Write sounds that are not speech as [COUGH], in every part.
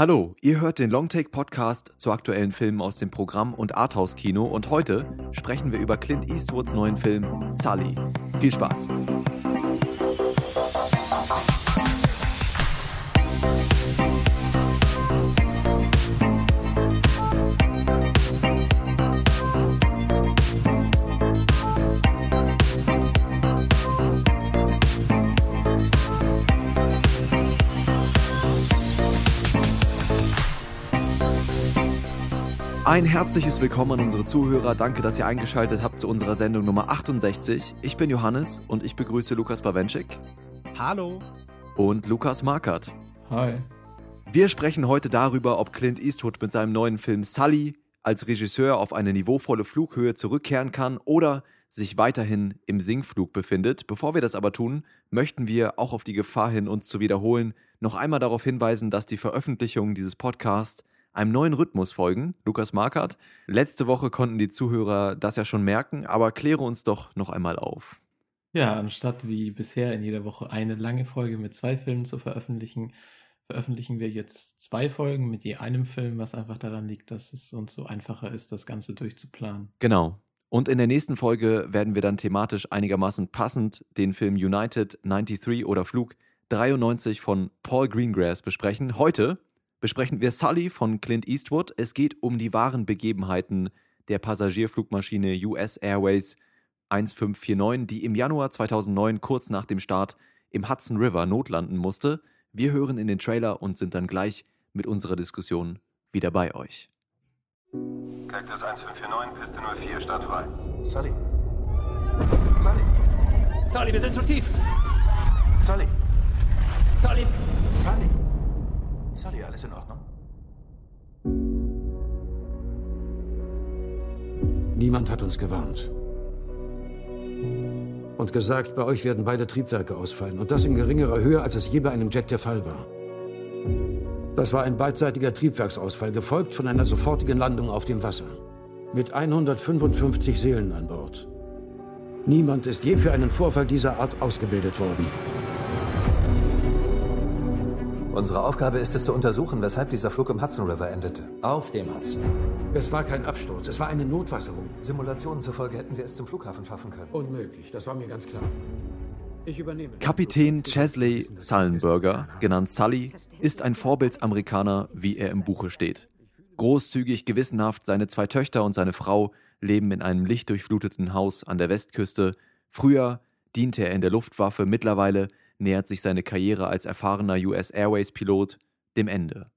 Hallo, ihr hört den Longtake Podcast zu aktuellen Filmen aus dem Programm und Arthouse Kino und heute sprechen wir über Clint Eastwoods neuen Film Sully. Viel Spaß! Ein herzliches Willkommen an unsere Zuhörer. Danke, dass ihr eingeschaltet habt zu unserer Sendung Nummer 68. Ich bin Johannes und ich begrüße Lukas Bawenschik. Hallo. Und Lukas Markert. Hi. Wir sprechen heute darüber, ob Clint Eastwood mit seinem neuen Film Sully als Regisseur auf eine niveauvolle Flughöhe zurückkehren kann oder sich weiterhin im Sinkflug befindet. Bevor wir das aber tun, möchten wir auch auf die Gefahr hin, uns zu wiederholen, noch einmal darauf hinweisen, dass die Veröffentlichung dieses Podcasts einem neuen Rhythmus folgen. Lukas Markert. Letzte Woche konnten die Zuhörer das ja schon merken, aber kläre uns doch noch einmal auf. Ja, anstatt wie bisher in jeder Woche eine lange Folge mit zwei Filmen zu veröffentlichen, veröffentlichen wir jetzt zwei Folgen mit je einem Film, was einfach daran liegt, dass es uns so einfacher ist, das Ganze durchzuplanen. Genau. Und in der nächsten Folge werden wir dann thematisch einigermaßen passend den Film United 93 oder Flug 93 von Paul Greengrass besprechen. Heute besprechen wir Sully von Clint Eastwood. Es geht um die wahren Begebenheiten der Passagierflugmaschine US Airways 1549, die im Januar 2009 kurz nach dem Start im Hudson River notlanden musste. Wir hören in den Trailer und sind dann gleich mit unserer Diskussion wieder bei euch. Cactus 1549, Piste 04, startfrei. Sully. Sully. Sully, wir sind zu tief. Sully. Sully. Sully. Sully, alles in Ordnung? Niemand hat uns gewarnt. Und gesagt, bei euch werden beide Triebwerke ausfallen. Und das in geringerer Höhe, als es je bei einem Jet der Fall war. Das war ein beidseitiger Triebwerksausfall, gefolgt von einer sofortigen Landung auf dem Wasser. Mit 155 Seelen an Bord. Niemand ist je für einen Vorfall dieser Art ausgebildet worden. Unsere Aufgabe ist es zu untersuchen, weshalb dieser Flug im Hudson River endete. Auf dem Hudson. Es war kein Absturz, es war eine Notwasserung. Simulationen zufolge hätten sie es zum Flughafen schaffen können. Unmöglich, das war mir ganz klar. Ich übernehme. Kapitän Chesley Sullenberger, genannt Sully, ist ein Vorbildsamerikaner, wie er im Buche steht. Großzügig, gewissenhaft, seine zwei Töchter und seine Frau leben in einem lichtdurchfluteten Haus an der Westküste. Früher diente er in der Luftwaffe, mittlerweile nähert sich seine Karriere als erfahrener US Airways-Pilot dem Ende.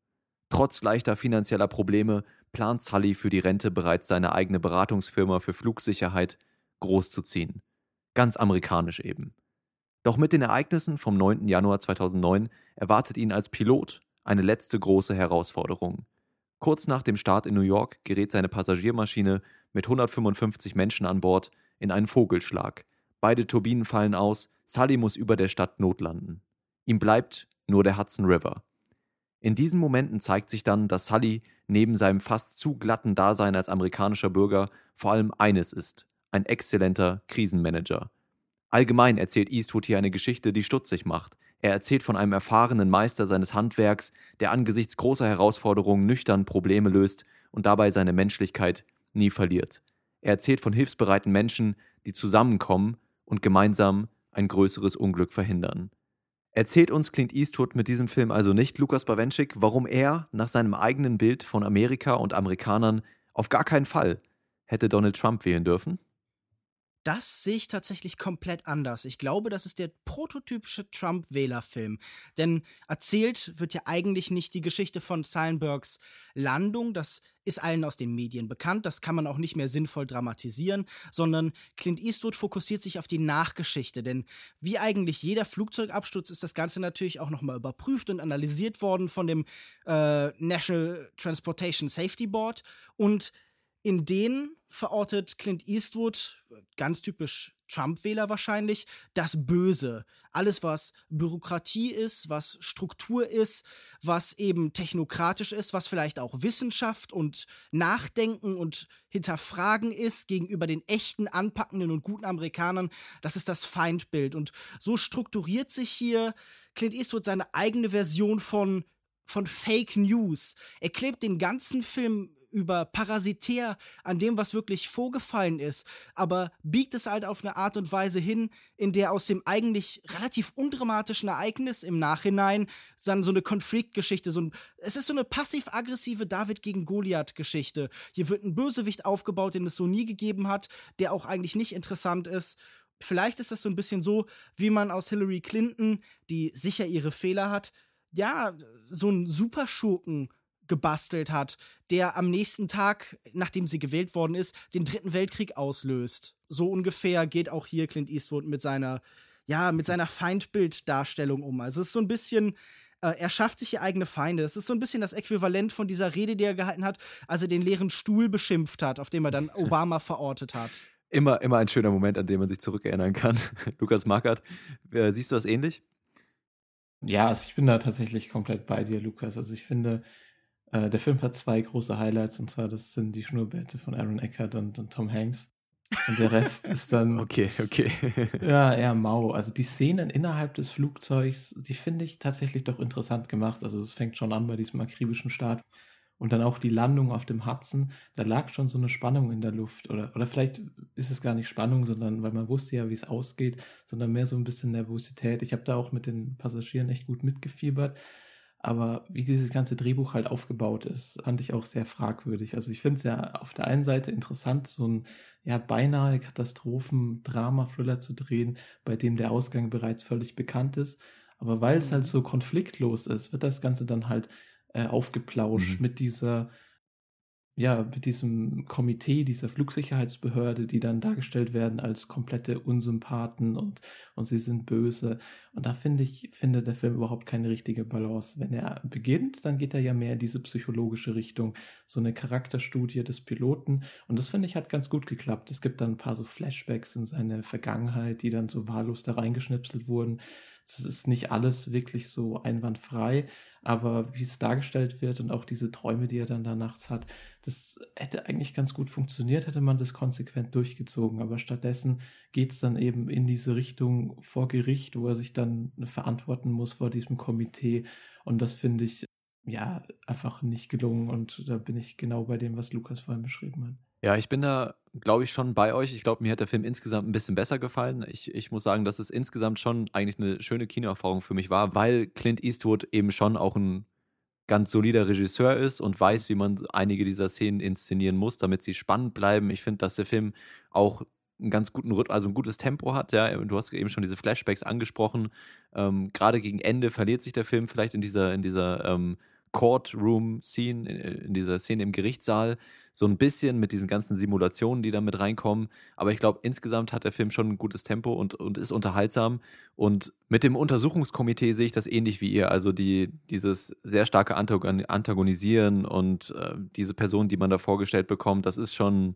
Trotz leichter finanzieller Probleme plant Sully für die Rente bereits seine eigene Beratungsfirma für Flugsicherheit großzuziehen. Ganz amerikanisch eben. Doch mit den Ereignissen vom 9. Januar 2009 erwartet ihn als Pilot eine letzte große Herausforderung. Kurz nach dem Start in New York gerät seine Passagiermaschine mit 155 Menschen an Bord in einen Vogelschlag. Beide Turbinen fallen aus, Sully muss über der Stadt notlanden. Ihm bleibt nur der Hudson River. In diesen Momenten zeigt sich dann, dass Sully neben seinem fast zu glatten Dasein als amerikanischer Bürger vor allem eines ist, ein exzellenter Krisenmanager. Allgemein erzählt Eastwood hier eine Geschichte, die stutzig macht. Er erzählt von einem erfahrenen Meister seines Handwerks, der angesichts großer Herausforderungen nüchtern Probleme löst und dabei seine Menschlichkeit nie verliert. Er erzählt von hilfsbereiten Menschen, die zusammenkommen und gemeinsam ein größeres Unglück verhindern. Erzählt uns Clint Eastwood mit diesem Film also nicht, Lukas Bawenschik, warum er nach seinem eigenen Bild von Amerika und Amerikanern auf gar keinen Fall hätte Donald Trump wählen dürfen? Das sehe ich tatsächlich komplett anders. Ich glaube, das ist der prototypische Trump-Wählerfilm. Denn erzählt wird ja eigentlich nicht die Geschichte von Sullenbergs Landung. Das ist allen aus den Medien bekannt. Das kann man auch nicht mehr sinnvoll dramatisieren, sondern Clint Eastwood fokussiert sich auf die Nachgeschichte. Denn wie eigentlich jeder Flugzeugabsturz ist das Ganze natürlich auch nochmal überprüft und analysiert worden von dem äh, National Transportation Safety Board. Und in denen verortet Clint Eastwood, ganz typisch Trump-Wähler wahrscheinlich, das Böse. Alles, was Bürokratie ist, was Struktur ist, was eben technokratisch ist, was vielleicht auch Wissenschaft und Nachdenken und Hinterfragen ist gegenüber den echten, anpackenden und guten Amerikanern, das ist das Feindbild. Und so strukturiert sich hier Clint Eastwood seine eigene Version von von Fake News. Er klebt den ganzen Film über parasitär an dem, was wirklich vorgefallen ist, aber biegt es halt auf eine Art und Weise hin, in der aus dem eigentlich relativ undramatischen Ereignis im Nachhinein dann so eine Konfliktgeschichte, so ein, es ist so eine passiv-aggressive David gegen Goliath-Geschichte. Hier wird ein Bösewicht aufgebaut, den es so nie gegeben hat, der auch eigentlich nicht interessant ist. Vielleicht ist das so ein bisschen so, wie man aus Hillary Clinton, die sicher ihre Fehler hat, ja, so einen Superschurken gebastelt hat, der am nächsten Tag, nachdem sie gewählt worden ist, den Dritten Weltkrieg auslöst. So ungefähr geht auch hier Clint Eastwood mit seiner, ja, mit seiner Feindbilddarstellung um. Also es ist so ein bisschen, äh, er schafft sich hier eigene Feinde. Es ist so ein bisschen das Äquivalent von dieser Rede, die er gehalten hat, als er den leeren Stuhl beschimpft hat, auf dem er dann [LAUGHS] Obama verortet hat. Immer, immer ein schöner Moment, an den man sich zurückerinnern kann. [LAUGHS] Lukas Markert, äh, siehst du das ähnlich? Ja, also ich bin da tatsächlich komplett bei dir, Lukas. Also ich finde, äh, der Film hat zwei große Highlights, und zwar das sind die Schnurrbärte von Aaron Eckhart und, und Tom Hanks. Und der Rest ist dann. [LAUGHS] Okay, okay. [LAUGHS] ja, eher mau. Also die Szenen innerhalb des Flugzeugs, die finde ich tatsächlich doch interessant gemacht. Also es fängt schon an bei diesem akribischen Start. Und dann auch die Landung auf dem Hudson, da lag schon so eine Spannung in der Luft. Oder, oder vielleicht ist es gar nicht Spannung, sondern weil man wusste ja, wie es ausgeht, sondern mehr so ein bisschen Nervosität. Ich habe da auch mit den Passagieren echt gut mitgefiebert. Aber wie dieses ganze Drehbuch halt aufgebaut ist, fand ich auch sehr fragwürdig. Also ich finde es ja auf der einen Seite interessant, so ein ja beinahe Katastrophen-Drama-Thriller zu drehen, bei dem der Ausgang bereits völlig bekannt ist. Aber weil es halt mhm. so konfliktlos ist, wird das Ganze dann halt äh, aufgeplauscht mhm. mit dieser ja, mit diesem Komitee, dieser Flugsicherheitsbehörde, die dann dargestellt werden als komplette Unsympathen und, und sie sind böse. Und da finde ich, finde der Film überhaupt keine richtige Balance. Wenn er beginnt, dann geht er ja mehr in diese psychologische Richtung, so eine Charakterstudie des Piloten. Und das finde ich hat ganz gut geklappt. Es gibt dann ein paar so Flashbacks in seine Vergangenheit, die dann so wahllos da reingeschnipselt wurden. Es ist nicht alles wirklich so einwandfrei, aber wie es dargestellt wird und auch diese Träume, die er dann da nachts hat, das hätte eigentlich ganz gut funktioniert, hätte man das konsequent durchgezogen. Aber stattdessen geht es dann eben in diese Richtung vor Gericht, wo er sich dann verantworten muss vor diesem Komitee. Und das finde ich ja einfach nicht gelungen. Und da bin ich genau bei dem, was Lukas vorhin beschrieben hat. Ja, ich bin da, glaube ich, schon bei euch. Ich glaube, mir hat der Film insgesamt ein bisschen besser gefallen. Ich, ich muss sagen, dass es insgesamt schon eigentlich eine schöne Kinoerfahrung für mich war, weil Clint Eastwood eben schon auch ein ganz solider Regisseur ist und weiß, wie man einige dieser Szenen inszenieren muss, damit sie spannend bleiben. Ich finde, dass der Film auch einen ganz guten Rhythmus, also ein gutes Tempo hat. Ja, du hast eben schon diese Flashbacks angesprochen. Ähm, Gerade gegen Ende verliert sich der Film vielleicht in dieser in dieser ähm, Courtroom-Scene, in dieser Szene im Gerichtssaal so ein bisschen mit diesen ganzen Simulationen, die da mit reinkommen. Aber ich glaube, insgesamt hat der Film schon ein gutes Tempo und, und ist unterhaltsam. Und mit dem Untersuchungskomitee sehe ich das ähnlich wie ihr. Also die, dieses sehr starke Antagonisieren und äh, diese Person, die man da vorgestellt bekommt, das ist schon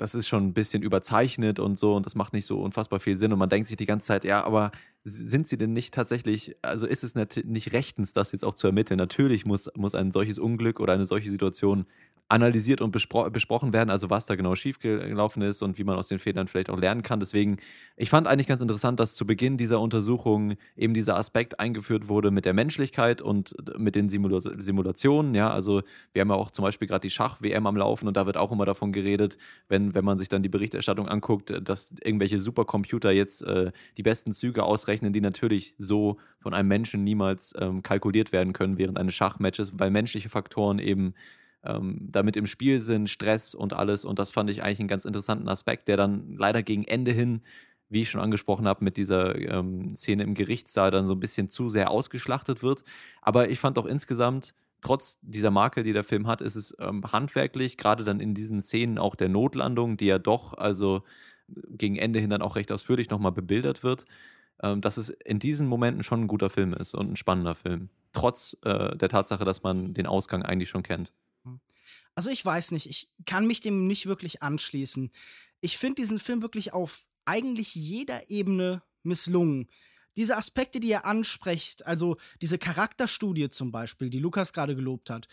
das ist schon ein bisschen überzeichnet und so und das macht nicht so unfassbar viel Sinn und man denkt sich die ganze Zeit, ja, aber sind sie denn nicht tatsächlich, also ist es nicht rechtens, das jetzt auch zu ermitteln? Natürlich muss, muss ein solches Unglück oder eine solche Situation analysiert und bespro besprochen werden, also was da genau schiefgelaufen ist und wie man aus den Fehlern vielleicht auch lernen kann. Deswegen, ich fand eigentlich ganz interessant, dass zu Beginn dieser Untersuchung eben dieser Aspekt eingeführt wurde mit der Menschlichkeit und mit den Simula Simulationen. Ja, also wir haben ja auch zum Beispiel gerade die Schach-WM am Laufen und da wird auch immer davon geredet, wenn, wenn man sich dann die Berichterstattung anguckt, dass irgendwelche Supercomputer jetzt äh, die besten Züge ausrechnen, die natürlich so von einem Menschen niemals ähm, kalkuliert werden können während eines Schachmatches, weil menschliche Faktoren eben ähm, damit im Spiel sind, Stress und alles. Und das fand ich eigentlich einen ganz interessanten Aspekt, der dann leider gegen Ende hin, wie ich schon angesprochen habe, mit dieser ähm, Szene im Gerichtssaal dann so ein bisschen zu sehr ausgeschlachtet wird. Aber ich fand auch insgesamt, trotz dieser Marke, die der Film hat, ist es ähm, handwerklich, gerade dann in diesen Szenen auch der Notlandung, die ja doch, also gegen Ende hin dann auch recht ausführlich nochmal bebildert wird, ähm, dass es in diesen Momenten schon ein guter Film ist und ein spannender Film. Trotz äh, der Tatsache, dass man den Ausgang eigentlich schon kennt. Also ich weiß nicht, ich kann mich dem nicht wirklich anschließen. Ich finde diesen Film wirklich auf eigentlich jeder Ebene misslungen. Diese Aspekte, die er anspricht, also diese Charakterstudie zum Beispiel, die Lukas gerade gelobt hat,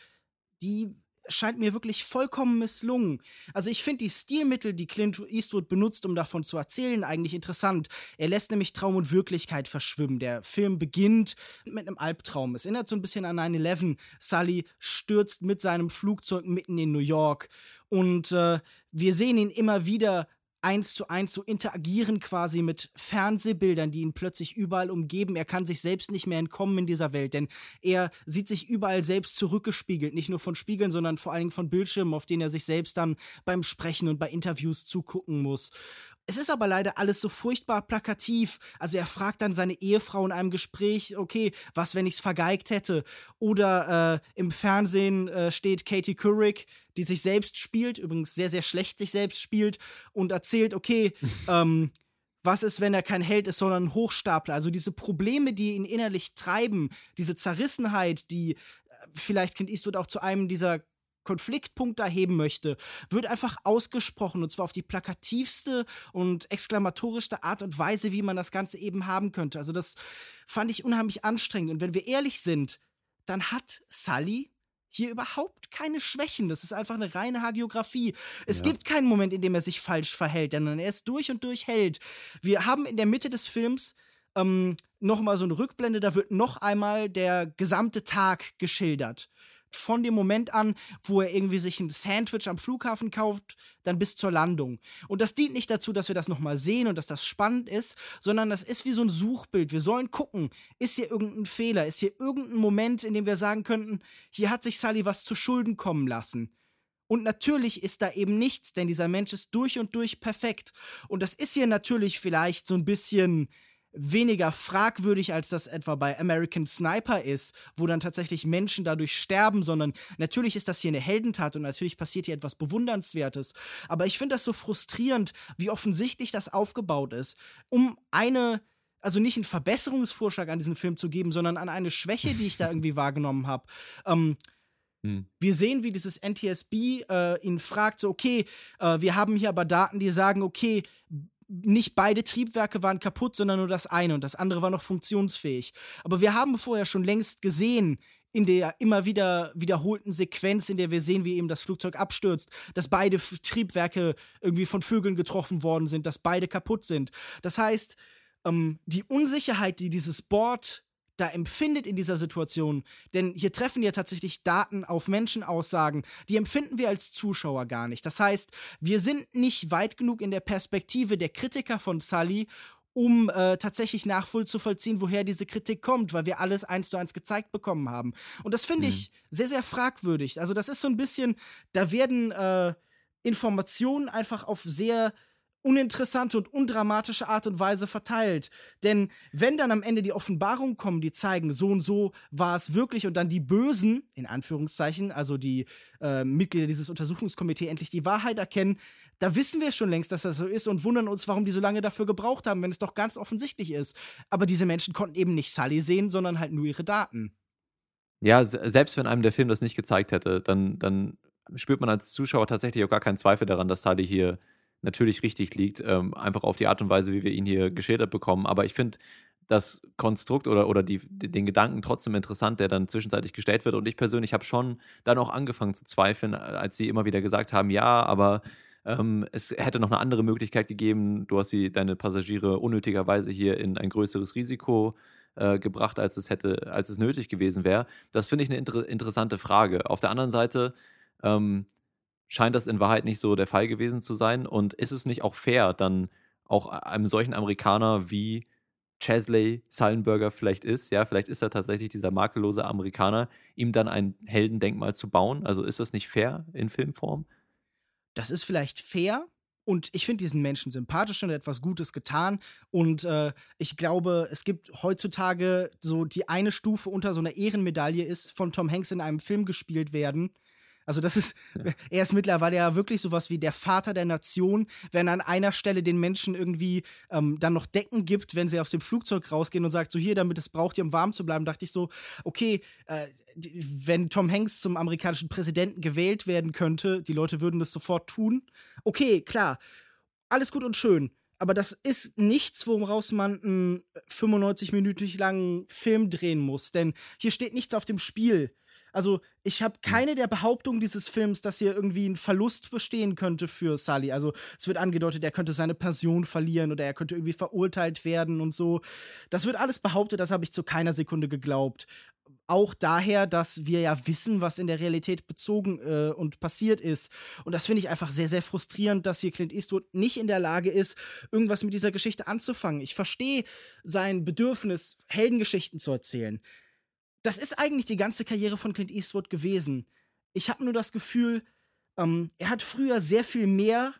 die scheint mir wirklich vollkommen misslungen. Also ich finde die Stilmittel, die Clint Eastwood benutzt, um davon zu erzählen, eigentlich interessant. Er lässt nämlich Traum und Wirklichkeit verschwimmen. Der Film beginnt mit einem Albtraum. Es erinnert so ein bisschen an 9-11. Sully stürzt mit seinem Flugzeug mitten in New York und äh, wir sehen ihn immer wieder eins zu eins so interagieren quasi mit Fernsehbildern, die ihn plötzlich überall umgeben. Er kann sich selbst nicht mehr entkommen in dieser Welt, denn er sieht sich überall selbst zurückgespiegelt, nicht nur von Spiegeln, sondern vor allen Dingen von Bildschirmen, auf denen er sich selbst dann beim Sprechen und bei Interviews zugucken muss. Es ist aber leider alles so furchtbar plakativ. Also er fragt dann seine Ehefrau in einem Gespräch, okay, was, wenn ich's vergeigt hätte? Oder äh, im Fernsehen äh, steht Katie Couric, die sich selbst spielt, übrigens sehr, sehr schlecht sich selbst spielt und erzählt, okay, [LAUGHS] ähm, was ist, wenn er kein Held ist, sondern ein Hochstapler? Also diese Probleme, die ihn innerlich treiben, diese Zerrissenheit, die äh, vielleicht Kind Eastwood auch zu einem dieser Konfliktpunkt erheben möchte, wird einfach ausgesprochen und zwar auf die plakativste und exklamatorischste Art und Weise, wie man das Ganze eben haben könnte. Also das fand ich unheimlich anstrengend und wenn wir ehrlich sind, dann hat Sully hier überhaupt keine Schwächen. Das ist einfach eine reine Hagiografie. Es ja. gibt keinen Moment, in dem er sich falsch verhält, sondern er ist durch und durch Held. Wir haben in der Mitte des Films ähm, noch mal so eine Rückblende, da wird noch einmal der gesamte Tag geschildert von dem Moment an, wo er irgendwie sich ein Sandwich am Flughafen kauft, dann bis zur Landung. Und das dient nicht dazu, dass wir das nochmal sehen und dass das spannend ist, sondern das ist wie so ein Suchbild. Wir sollen gucken, ist hier irgendein Fehler, ist hier irgendein Moment, in dem wir sagen könnten, hier hat sich Sally was zu Schulden kommen lassen. Und natürlich ist da eben nichts, denn dieser Mensch ist durch und durch perfekt. Und das ist hier natürlich vielleicht so ein bisschen weniger fragwürdig, als das etwa bei American Sniper ist, wo dann tatsächlich Menschen dadurch sterben, sondern natürlich ist das hier eine Heldentat und natürlich passiert hier etwas Bewundernswertes. Aber ich finde das so frustrierend, wie offensichtlich das aufgebaut ist, um eine also nicht einen Verbesserungsvorschlag an diesem Film zu geben, sondern an eine Schwäche, die ich da irgendwie [LAUGHS] wahrgenommen habe. Ähm, hm. Wir sehen, wie dieses NTSB äh, ihn fragt, so, okay, äh, wir haben hier aber Daten, die sagen, okay, nicht beide Triebwerke waren kaputt, sondern nur das eine und das andere war noch funktionsfähig. Aber wir haben vorher schon längst gesehen, in der immer wieder wiederholten Sequenz, in der wir sehen, wie eben das Flugzeug abstürzt, dass beide Triebwerke irgendwie von Vögeln getroffen worden sind, dass beide kaputt sind. Das heißt, ähm, die Unsicherheit, die dieses Board da empfindet in dieser Situation. Denn hier treffen ja tatsächlich Daten auf Menschenaussagen, die empfinden wir als Zuschauer gar nicht. Das heißt, wir sind nicht weit genug in der Perspektive der Kritiker von Sully, um äh, tatsächlich nachvollziehen, woher diese Kritik kommt, weil wir alles eins zu eins gezeigt bekommen haben. Und das finde mhm. ich sehr, sehr fragwürdig. Also das ist so ein bisschen, da werden äh, Informationen einfach auf sehr uninteressante und undramatische Art und Weise verteilt. Denn wenn dann am Ende die Offenbarungen kommen, die zeigen, so und so war es wirklich und dann die Bösen, in Anführungszeichen, also die äh, Mitglieder dieses Untersuchungskomitees endlich die Wahrheit erkennen, da wissen wir schon längst, dass das so ist und wundern uns, warum die so lange dafür gebraucht haben, wenn es doch ganz offensichtlich ist. Aber diese Menschen konnten eben nicht Sully sehen, sondern halt nur ihre Daten. Ja, selbst wenn einem der Film das nicht gezeigt hätte, dann, dann spürt man als Zuschauer tatsächlich auch gar keinen Zweifel daran, dass Sully hier natürlich richtig liegt, ähm, einfach auf die Art und Weise, wie wir ihn hier geschildert bekommen. Aber ich finde das Konstrukt oder, oder die, den Gedanken trotzdem interessant, der dann zwischenzeitlich gestellt wird. Und ich persönlich habe schon dann auch angefangen zu zweifeln, als sie immer wieder gesagt haben, ja, aber ähm, es hätte noch eine andere Möglichkeit gegeben. Du hast sie, deine Passagiere unnötigerweise hier in ein größeres Risiko äh, gebracht, als es hätte, als es nötig gewesen wäre. Das finde ich eine inter interessante Frage. Auf der anderen Seite ähm, scheint das in Wahrheit nicht so der Fall gewesen zu sein. Und ist es nicht auch fair, dann auch einem solchen Amerikaner wie Chesley Sullenberger vielleicht ist, ja, vielleicht ist er tatsächlich dieser makellose Amerikaner, ihm dann ein Heldendenkmal zu bauen? Also ist das nicht fair in Filmform? Das ist vielleicht fair, und ich finde diesen Menschen sympathisch und etwas Gutes getan. Und äh, ich glaube, es gibt heutzutage so die eine Stufe unter so einer Ehrenmedaille ist, von Tom Hanks in einem Film gespielt werden. Also das ist, ja. er ist mittlerweile ja wirklich sowas wie der Vater der Nation, wenn er an einer Stelle den Menschen irgendwie ähm, dann noch Decken gibt, wenn sie aus dem Flugzeug rausgehen und sagt, so hier, damit es braucht ihr, um warm zu bleiben, dachte ich so, okay, äh, wenn Tom Hanks zum amerikanischen Präsidenten gewählt werden könnte, die Leute würden das sofort tun. Okay, klar, alles gut und schön. Aber das ist nichts, woraus man einen 95-minütig langen Film drehen muss. Denn hier steht nichts auf dem Spiel. Also, ich habe hm. keine der Behauptungen dieses Films, dass hier irgendwie ein Verlust bestehen könnte für Sully. Also, es wird angedeutet, er könnte seine Pension verlieren oder er könnte irgendwie verurteilt werden und so. Das wird alles behauptet, das habe ich zu keiner Sekunde geglaubt auch daher, dass wir ja wissen, was in der Realität bezogen äh, und passiert ist. Und das finde ich einfach sehr, sehr frustrierend, dass hier Clint Eastwood nicht in der Lage ist, irgendwas mit dieser Geschichte anzufangen. Ich verstehe sein Bedürfnis, Heldengeschichten zu erzählen. Das ist eigentlich die ganze Karriere von Clint Eastwood gewesen. Ich habe nur das Gefühl, ähm, er hat früher sehr viel mehr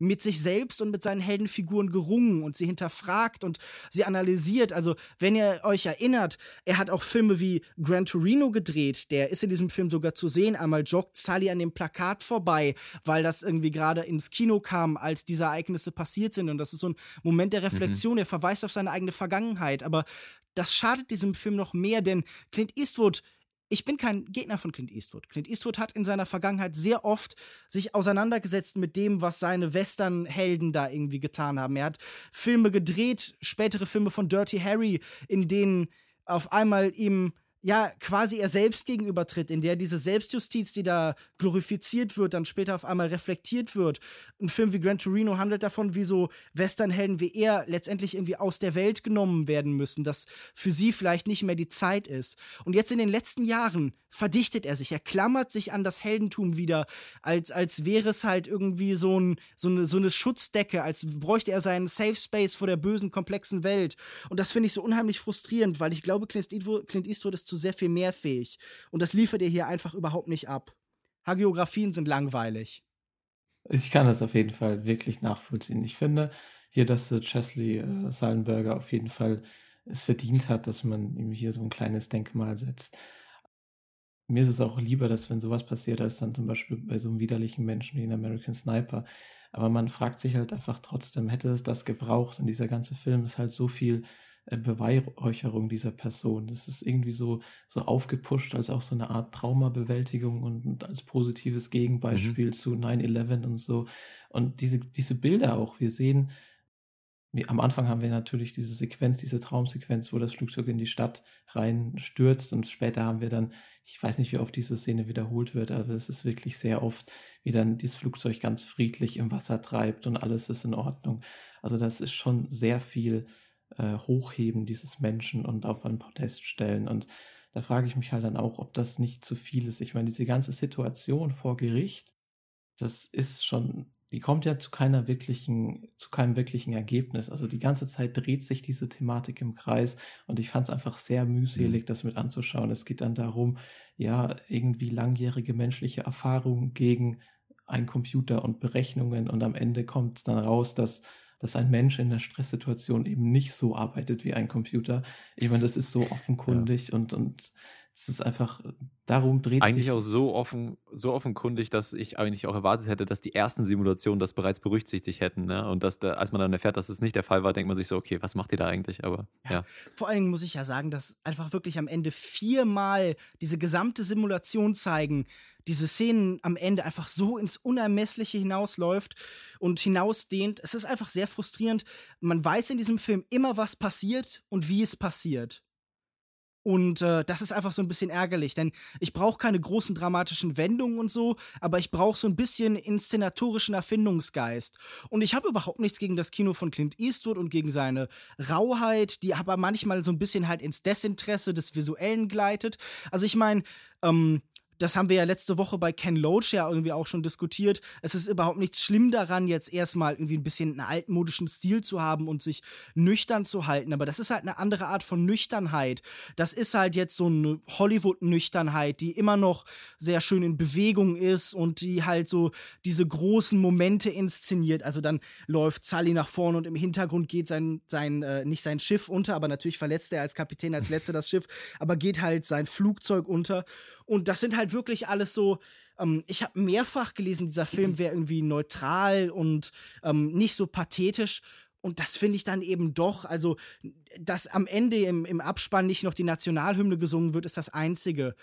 mit sich selbst und mit seinen Heldenfiguren gerungen und sie hinterfragt und sie analysiert. Also, wenn ihr euch erinnert, er hat auch Filme wie Gran Torino gedreht. Der ist in diesem Film sogar zu sehen. Einmal joggt Sully an dem Plakat vorbei, weil das irgendwie gerade ins Kino kam, als diese Ereignisse passiert sind. Und das ist so ein Moment der Reflexion. Mhm. Er verweist auf seine eigene Vergangenheit. Aber das schadet diesem Film noch mehr, denn Clint Eastwood ich bin kein Gegner von Clint Eastwood. Clint Eastwood hat in seiner Vergangenheit sehr oft sich auseinandergesetzt mit dem, was seine Western-Helden da irgendwie getan haben. Er hat Filme gedreht, spätere Filme von Dirty Harry, in denen auf einmal ihm ja quasi er selbst gegenübertritt, in der diese Selbstjustiz, die da glorifiziert wird, dann später auf einmal reflektiert wird. Ein Film wie Gran Torino handelt davon, wie so Westernhelden wie er letztendlich irgendwie aus der Welt genommen werden müssen, dass für sie vielleicht nicht mehr die Zeit ist. Und jetzt in den letzten Jahren verdichtet er sich, er klammert sich an das Heldentum wieder, als, als wäre es halt irgendwie so, ein, so, eine, so eine Schutzdecke, als bräuchte er seinen Safe Space vor der bösen, komplexen Welt. Und das finde ich so unheimlich frustrierend, weil ich glaube, Clint Eastwood, Clint Eastwood ist zu sehr viel mehr fähig. Und das liefert er hier einfach überhaupt nicht ab. Hagiografien sind langweilig. Ich kann das auf jeden Fall wirklich nachvollziehen. Ich finde hier, dass Chesley äh, Sallenberger auf jeden Fall es verdient hat, dass man ihm hier so ein kleines Denkmal setzt mir ist es auch lieber, dass wenn sowas passiert, als dann zum Beispiel bei so einem widerlichen Menschen wie in American Sniper. Aber man fragt sich halt einfach trotzdem, hätte es das gebraucht? Und dieser ganze Film ist halt so viel äh, Beweihräucherung dieser Person. Das ist irgendwie so, so aufgepusht als auch so eine Art Traumabewältigung und, und als positives Gegenbeispiel mhm. zu 9-11 und so. Und diese, diese Bilder auch, wir sehen, am Anfang haben wir natürlich diese Sequenz, diese Traumsequenz, wo das Flugzeug in die Stadt reinstürzt und später haben wir dann, ich weiß nicht, wie oft diese Szene wiederholt wird, aber es ist wirklich sehr oft, wie dann dieses Flugzeug ganz friedlich im Wasser treibt und alles ist in Ordnung. Also das ist schon sehr viel äh, Hochheben dieses Menschen und auf ein Protest stellen und da frage ich mich halt dann auch, ob das nicht zu viel ist. Ich meine, diese ganze Situation vor Gericht, das ist schon die kommt ja zu keiner wirklichen, zu keinem wirklichen Ergebnis. Also die ganze Zeit dreht sich diese Thematik im Kreis und ich fand es einfach sehr mühselig, mhm. das mit anzuschauen. Es geht dann darum, ja, irgendwie langjährige menschliche Erfahrungen gegen ein Computer und Berechnungen und am Ende kommt dann raus, dass dass ein Mensch in der Stresssituation eben nicht so arbeitet wie ein Computer. Ich meine, das ist so offenkundig ja. und, und es ist einfach, darum dreht eigentlich sich. Eigentlich auch so offen, so offenkundig, dass ich eigentlich auch erwartet hätte, dass die ersten Simulationen das bereits berücksichtigt hätten. Ne? Und dass da, als man dann erfährt, dass es nicht der Fall war, denkt man sich so, okay, was macht ihr da eigentlich? Aber ja. ja. Vor allen Dingen muss ich ja sagen, dass einfach wirklich am Ende viermal diese gesamte Simulation zeigen, diese Szenen am Ende einfach so ins Unermessliche hinausläuft und hinausdehnt. Es ist einfach sehr frustrierend. Man weiß in diesem Film immer, was passiert und wie es passiert. Und äh, das ist einfach so ein bisschen ärgerlich, denn ich brauche keine großen dramatischen Wendungen und so, aber ich brauche so ein bisschen inszenatorischen Erfindungsgeist. Und ich habe überhaupt nichts gegen das Kino von Clint Eastwood und gegen seine Rauheit, die aber manchmal so ein bisschen halt ins Desinteresse des Visuellen gleitet. Also ich meine, ähm, das haben wir ja letzte Woche bei Ken Loach ja irgendwie auch schon diskutiert. Es ist überhaupt nichts schlimm daran, jetzt erstmal irgendwie ein bisschen einen altmodischen Stil zu haben und sich nüchtern zu halten. Aber das ist halt eine andere Art von Nüchternheit. Das ist halt jetzt so eine Hollywood-Nüchternheit, die immer noch sehr schön in Bewegung ist und die halt so diese großen Momente inszeniert. Also dann läuft Sully nach vorne und im Hintergrund geht sein, sein äh, nicht sein Schiff unter, aber natürlich verletzt er als Kapitän als letzter das Schiff, aber geht halt sein Flugzeug unter. Und das sind halt wirklich alles so. Ähm, ich habe mehrfach gelesen, dieser Film wäre irgendwie neutral und ähm, nicht so pathetisch. Und das finde ich dann eben doch. Also, dass am Ende im, im Abspann nicht noch die Nationalhymne gesungen wird, ist das Einzige.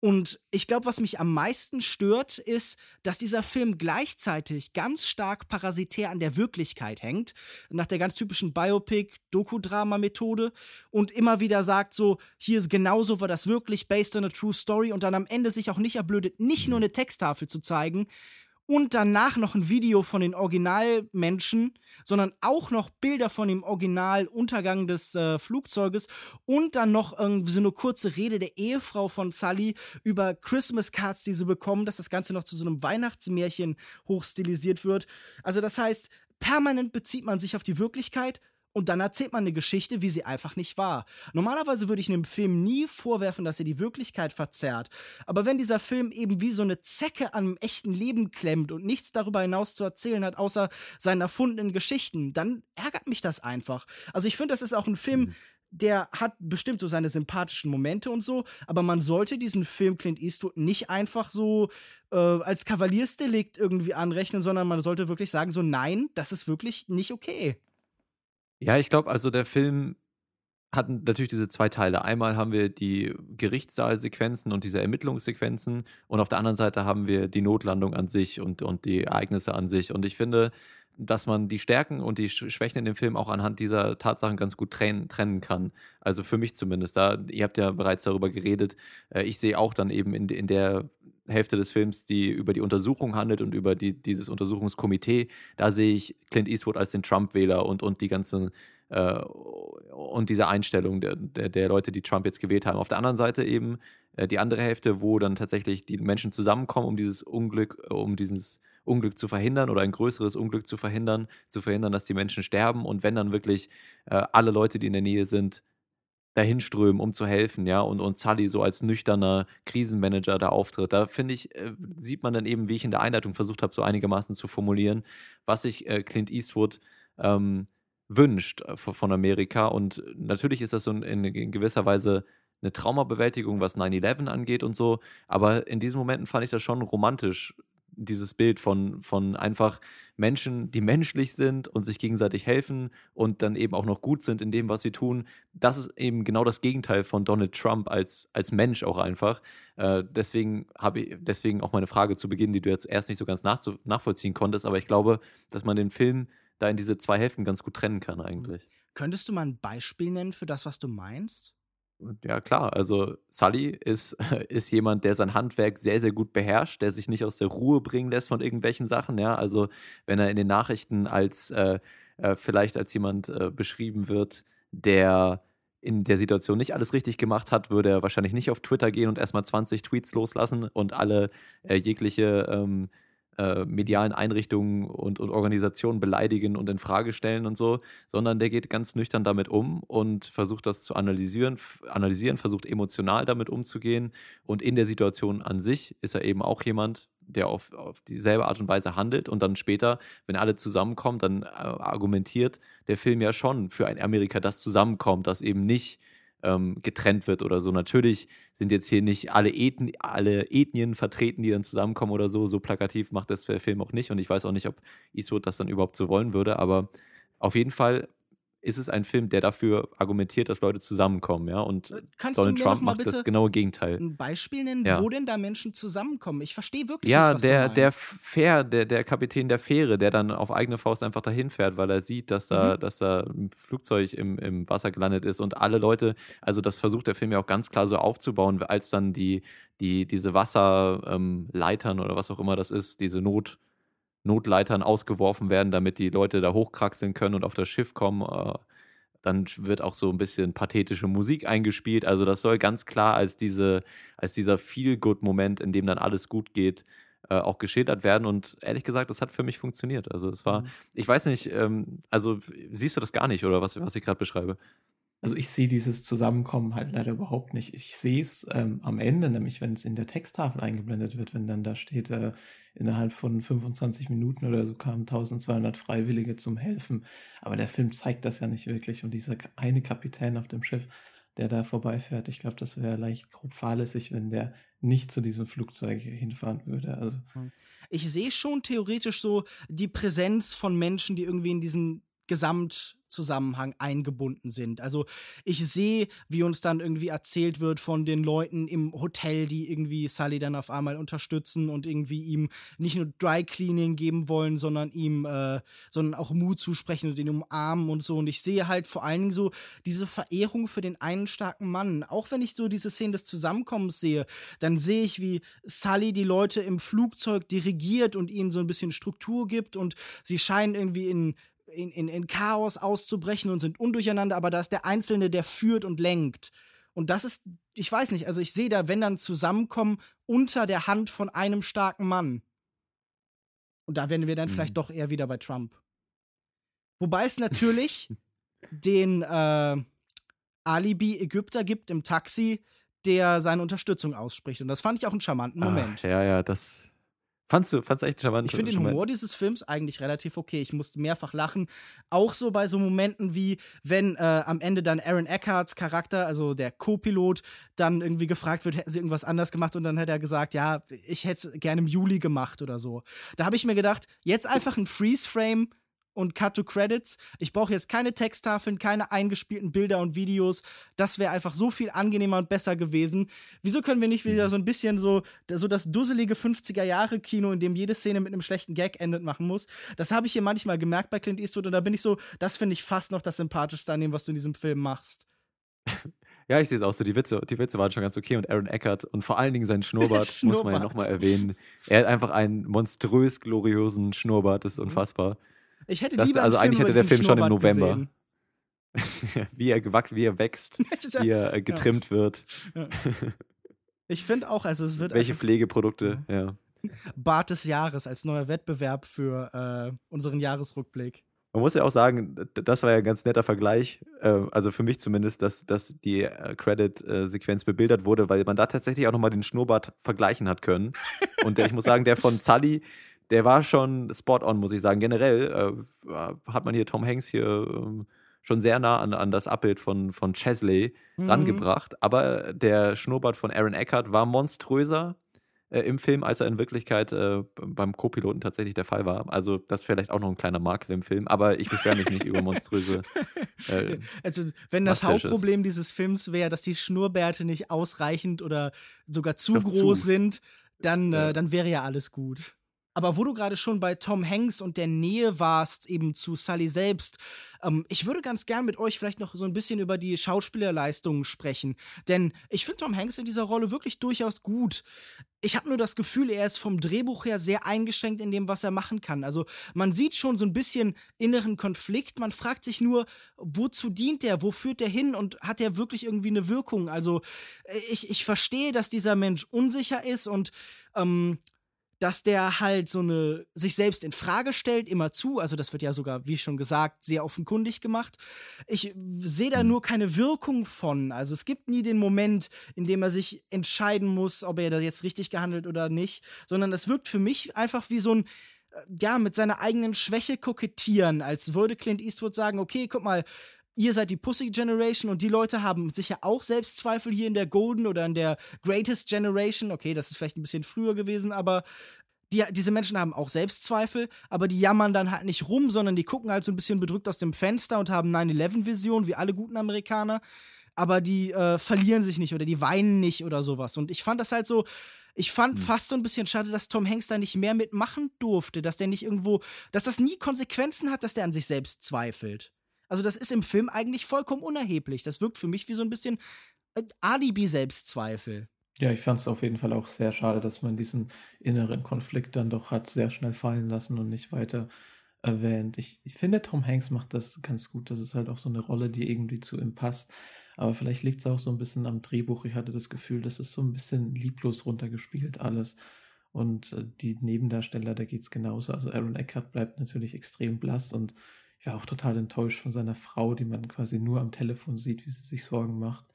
Und ich glaube, was mich am meisten stört, ist, dass dieser Film gleichzeitig ganz stark parasitär an der Wirklichkeit hängt, nach der ganz typischen Biopic-Dokudrama-Methode und immer wieder sagt so, hier genauso war das wirklich, based on a true story und dann am Ende sich auch nicht erblödet, nicht nur eine Texttafel zu zeigen, und danach noch ein Video von den Originalmenschen, sondern auch noch Bilder von dem Originaluntergang des äh, Flugzeuges und dann noch irgendwie so eine kurze Rede der Ehefrau von Sully über Christmas Cards, die sie bekommen, dass das Ganze noch zu so einem Weihnachtsmärchen hochstilisiert wird. Also das heißt, permanent bezieht man sich auf die Wirklichkeit und dann erzählt man eine Geschichte, wie sie einfach nicht war. Normalerweise würde ich einem Film nie vorwerfen, dass er die Wirklichkeit verzerrt. Aber wenn dieser Film eben wie so eine Zecke am echten Leben klemmt und nichts darüber hinaus zu erzählen hat, außer seinen erfundenen Geschichten, dann ärgert mich das einfach. Also ich finde, das ist auch ein Film, mhm. der hat bestimmt so seine sympathischen Momente und so, aber man sollte diesen Film Clint Eastwood nicht einfach so äh, als Kavaliersdelikt irgendwie anrechnen, sondern man sollte wirklich sagen, so nein, das ist wirklich nicht okay. Ja, ich glaube, also der Film hat natürlich diese zwei Teile. Einmal haben wir die Gerichtssaalsequenzen und diese Ermittlungssequenzen und auf der anderen Seite haben wir die Notlandung an sich und, und die Ereignisse an sich. Und ich finde, dass man die Stärken und die Schwächen in dem Film auch anhand dieser Tatsachen ganz gut trennen, trennen kann. Also für mich zumindest. Da, ihr habt ja bereits darüber geredet. Äh, ich sehe auch dann eben in, in der Hälfte des Films, die über die Untersuchung handelt und über die, dieses Untersuchungskomitee, da sehe ich Clint Eastwood als den Trump-Wähler und, und die ganzen äh, und diese Einstellung der, der, der, Leute, die Trump jetzt gewählt haben. Auf der anderen Seite eben äh, die andere Hälfte, wo dann tatsächlich die Menschen zusammenkommen, um dieses Unglück, um dieses Unglück zu verhindern oder ein größeres Unglück zu verhindern, zu verhindern, dass die Menschen sterben und wenn dann wirklich äh, alle Leute, die in der Nähe sind, dahinströmen, um zu helfen, ja, und, und Sully so als nüchterner Krisenmanager da auftritt. Da finde ich, äh, sieht man dann eben, wie ich in der Einleitung versucht habe, so einigermaßen zu formulieren, was sich äh, Clint Eastwood ähm, wünscht äh, von Amerika. Und natürlich ist das so in, in gewisser Weise eine Traumabewältigung, was 9-11 angeht und so. Aber in diesen Momenten fand ich das schon romantisch, dieses Bild von, von einfach Menschen, die menschlich sind und sich gegenseitig helfen und dann eben auch noch gut sind in dem, was sie tun. Das ist eben genau das Gegenteil von Donald Trump als, als Mensch auch einfach. Äh, deswegen habe ich, deswegen auch meine Frage zu Beginn, die du jetzt erst nicht so ganz nach, nachvollziehen konntest, aber ich glaube, dass man den Film da in diese zwei Hälften ganz gut trennen kann eigentlich. Könntest du mal ein Beispiel nennen für das, was du meinst? Ja, klar. Also Sully ist, [LAUGHS] ist jemand, der sein Handwerk sehr, sehr gut beherrscht, der sich nicht aus der Ruhe bringen lässt von irgendwelchen Sachen. Ja, also wenn er in den Nachrichten als äh, äh, vielleicht als jemand äh, beschrieben wird, der in der Situation nicht alles richtig gemacht hat, würde er wahrscheinlich nicht auf Twitter gehen und erstmal 20 Tweets loslassen und alle äh, jegliche ähm, äh, medialen Einrichtungen und, und, Organisationen beleidigen und in Frage stellen und so, sondern der geht ganz nüchtern damit um und versucht das zu analysieren, analysieren, versucht emotional damit umzugehen und in der Situation an sich ist er eben auch jemand, der auf, auf dieselbe Art und Weise handelt und dann später, wenn alle zusammenkommen, dann äh, argumentiert der Film ja schon für ein Amerika, das zusammenkommt, das eben nicht ähm, getrennt wird oder so. Natürlich sind jetzt hier nicht alle, Eth alle Ethnien vertreten, die dann zusammenkommen oder so. So plakativ macht das der Film auch nicht. Und ich weiß auch nicht, ob Eastwood das dann überhaupt so wollen würde. Aber auf jeden Fall ist es ein Film, der dafür argumentiert, dass Leute zusammenkommen, ja. Und äh, Kannst Donald Trump macht das genaue Gegenteil. Ein Beispiel nennen, ja. wo denn da Menschen zusammenkommen? Ich verstehe wirklich ja, nicht, was der, du der Fähr, der, der Kapitän der Fähre, der dann auf eigene Faust einfach dahin fährt, weil er sieht, dass da, mhm. dass da ein Flugzeug im, im Wasser gelandet ist und alle Leute, also das versucht der Film ja auch ganz klar so aufzubauen, als dann die, die, diese Wasserleitern ähm, oder was auch immer das ist, diese Not Notleitern ausgeworfen werden, damit die Leute da hochkraxeln können und auf das Schiff kommen. Äh, dann wird auch so ein bisschen pathetische Musik eingespielt. Also das soll ganz klar als, diese, als dieser Feel-Good-Moment, in dem dann alles gut geht, äh, auch geschildert werden. Und ehrlich gesagt, das hat für mich funktioniert. Also es war, mhm. ich weiß nicht, ähm, also siehst du das gar nicht, oder was, was ich gerade beschreibe? Also ich sehe dieses Zusammenkommen halt leider überhaupt nicht. Ich sehe es ähm, am Ende, nämlich wenn es in der Texttafel eingeblendet wird, wenn dann da steht, äh, innerhalb von 25 Minuten oder so kamen 1200 Freiwillige zum Helfen. Aber der Film zeigt das ja nicht wirklich. Und dieser eine Kapitän auf dem Schiff, der da vorbeifährt, ich glaube, das wäre leicht grob fahrlässig, wenn der nicht zu diesem Flugzeug hinfahren würde. Also hm. ich sehe schon theoretisch so die Präsenz von Menschen, die irgendwie in diesen Gesamt Handlungszusammenhang eingebunden sind. Also ich sehe, wie uns dann irgendwie erzählt wird von den Leuten im Hotel, die irgendwie Sully dann auf einmal unterstützen und irgendwie ihm nicht nur Dry Cleaning geben wollen, sondern ihm, äh, sondern auch Mut zusprechen und ihn umarmen und so. Und ich sehe halt vor allen Dingen so diese Verehrung für den einen starken Mann. Auch wenn ich so diese Szene des Zusammenkommens sehe, dann sehe ich, wie Sully die Leute im Flugzeug dirigiert und ihnen so ein bisschen Struktur gibt und sie scheinen irgendwie in in, in, in Chaos auszubrechen und sind undurcheinander, aber da ist der Einzelne, der führt und lenkt. Und das ist, ich weiß nicht, also ich sehe da, wenn dann zusammenkommen, unter der Hand von einem starken Mann. Und da werden wir dann mhm. vielleicht doch eher wieder bei Trump. Wobei es natürlich [LAUGHS] den äh, Alibi-Ägypter gibt im Taxi, der seine Unterstützung ausspricht. Und das fand ich auch einen charmanten Moment. Ach, ja, ja, das, Fandst du, fandst du echt charmant? Ich finde den Humor dieses Films eigentlich relativ okay. Ich musste mehrfach lachen. Auch so bei so Momenten wie, wenn äh, am Ende dann Aaron Eckharts Charakter, also der Co-Pilot, dann irgendwie gefragt wird, hätten sie irgendwas anders gemacht und dann hätte er gesagt, ja, ich hätte es gerne im Juli gemacht oder so. Da habe ich mir gedacht, jetzt einfach ein Freeze-Frame und Cut to Credits. Ich brauche jetzt keine Texttafeln, keine eingespielten Bilder und Videos. Das wäre einfach so viel angenehmer und besser gewesen. Wieso können wir nicht wieder mhm. so ein bisschen so, so das dusselige 50er-Jahre-Kino, in dem jede Szene mit einem schlechten Gag endet, machen muss? Das habe ich hier manchmal gemerkt bei Clint Eastwood und da bin ich so, das finde ich fast noch das Sympathischste an dem, was du in diesem Film machst. Ja, ich sehe es auch so. Die Witze, die Witze waren schon ganz okay. Und Aaron Eckert und vor allen Dingen sein Schnurrbart, Schnurrbart. [LAUGHS] muss man ja nochmal erwähnen. Er hat einfach einen monströs gloriosen Schnurrbart, das ist mhm. Ich hätte lieber das, Also eigentlich hätte der Film schon im November. [LAUGHS] wie, er gewachsen, wie er wächst, [LAUGHS] wie er äh, getrimmt ja. wird. Ja. [LAUGHS] Ich finde auch, also es wird. Welche Pflegeprodukte, ja. Bart des Jahres als neuer Wettbewerb für äh, unseren Jahresrückblick. Man muss ja auch sagen, das war ja ein ganz netter Vergleich, äh, also für mich zumindest, dass, dass die äh, Credit-Sequenz bebildert wurde, weil man da tatsächlich auch nochmal den Schnurrbart vergleichen hat können. Und der, ich muss sagen, der von Sully, der war schon spot on, muss ich sagen. Generell äh, hat man hier Tom Hanks hier äh, schon sehr nah an, an das Abbild von, von Chesley mhm. rangebracht. Aber der Schnurrbart von Aaron Eckhart war monströser äh, im Film, als er in Wirklichkeit äh, beim Co-Piloten tatsächlich der Fall war. Also, das ist vielleicht auch noch ein kleiner Makel im Film, aber ich beschwere mich nicht über monströse. [LAUGHS] Äh, also, wenn das Hauptproblem dieses Films wäre, dass die Schnurrbärte nicht ausreichend oder sogar zu groß zu. sind, dann, ja. Äh, dann wäre ja alles gut. Aber wo du gerade schon bei Tom Hanks und der Nähe warst, eben zu Sully selbst, ähm, ich würde ganz gern mit euch vielleicht noch so ein bisschen über die Schauspielerleistungen sprechen. Denn ich finde Tom Hanks in dieser Rolle wirklich durchaus gut. Ich habe nur das Gefühl, er ist vom Drehbuch her sehr eingeschränkt in dem, was er machen kann. Also man sieht schon so ein bisschen inneren Konflikt. Man fragt sich nur, wozu dient der? Wo führt der hin? Und hat er wirklich irgendwie eine Wirkung? Also ich, ich verstehe, dass dieser Mensch unsicher ist und ähm, dass der halt so eine sich selbst in Frage stellt immer zu, also das wird ja sogar wie schon gesagt sehr offenkundig gemacht. Ich sehe da mhm. nur keine Wirkung von, also es gibt nie den Moment, in dem er sich entscheiden muss, ob er da jetzt richtig gehandelt oder nicht, sondern es wirkt für mich einfach wie so ein äh, ja, mit seiner eigenen Schwäche kokettieren, als würde Clint Eastwood sagen, okay, guck mal, ihr seid die Pussy Generation und die Leute haben sicher auch Selbstzweifel hier in der Golden oder in der Greatest Generation. Okay, das ist vielleicht ein bisschen früher gewesen, aber die, diese Menschen haben auch Selbstzweifel, aber die jammern dann halt nicht rum, sondern die gucken halt so ein bisschen bedrückt aus dem Fenster und haben 9-11-Vision, wie alle guten Amerikaner. Aber die äh, verlieren sich nicht oder die weinen nicht oder sowas. Und ich fand das halt so, ich fand hm. fast so ein bisschen schade, dass Tom Hanks da nicht mehr mitmachen durfte, dass der nicht irgendwo, dass das nie Konsequenzen hat, dass der an sich selbst zweifelt. Also das ist im Film eigentlich vollkommen unerheblich. Das wirkt für mich wie so ein bisschen äh, Alibi-Selbstzweifel. Ja, ich fand es auf jeden Fall auch sehr schade, dass man diesen inneren Konflikt dann doch hat sehr schnell fallen lassen und nicht weiter erwähnt. Ich, ich finde, Tom Hanks macht das ganz gut. Das ist halt auch so eine Rolle, die irgendwie zu ihm passt. Aber vielleicht liegt es auch so ein bisschen am Drehbuch. Ich hatte das Gefühl, das ist so ein bisschen lieblos runtergespielt alles. Und äh, die Nebendarsteller, da geht es genauso. Also Aaron Eckhart bleibt natürlich extrem blass und ich war auch total enttäuscht von seiner Frau, die man quasi nur am Telefon sieht, wie sie sich Sorgen macht.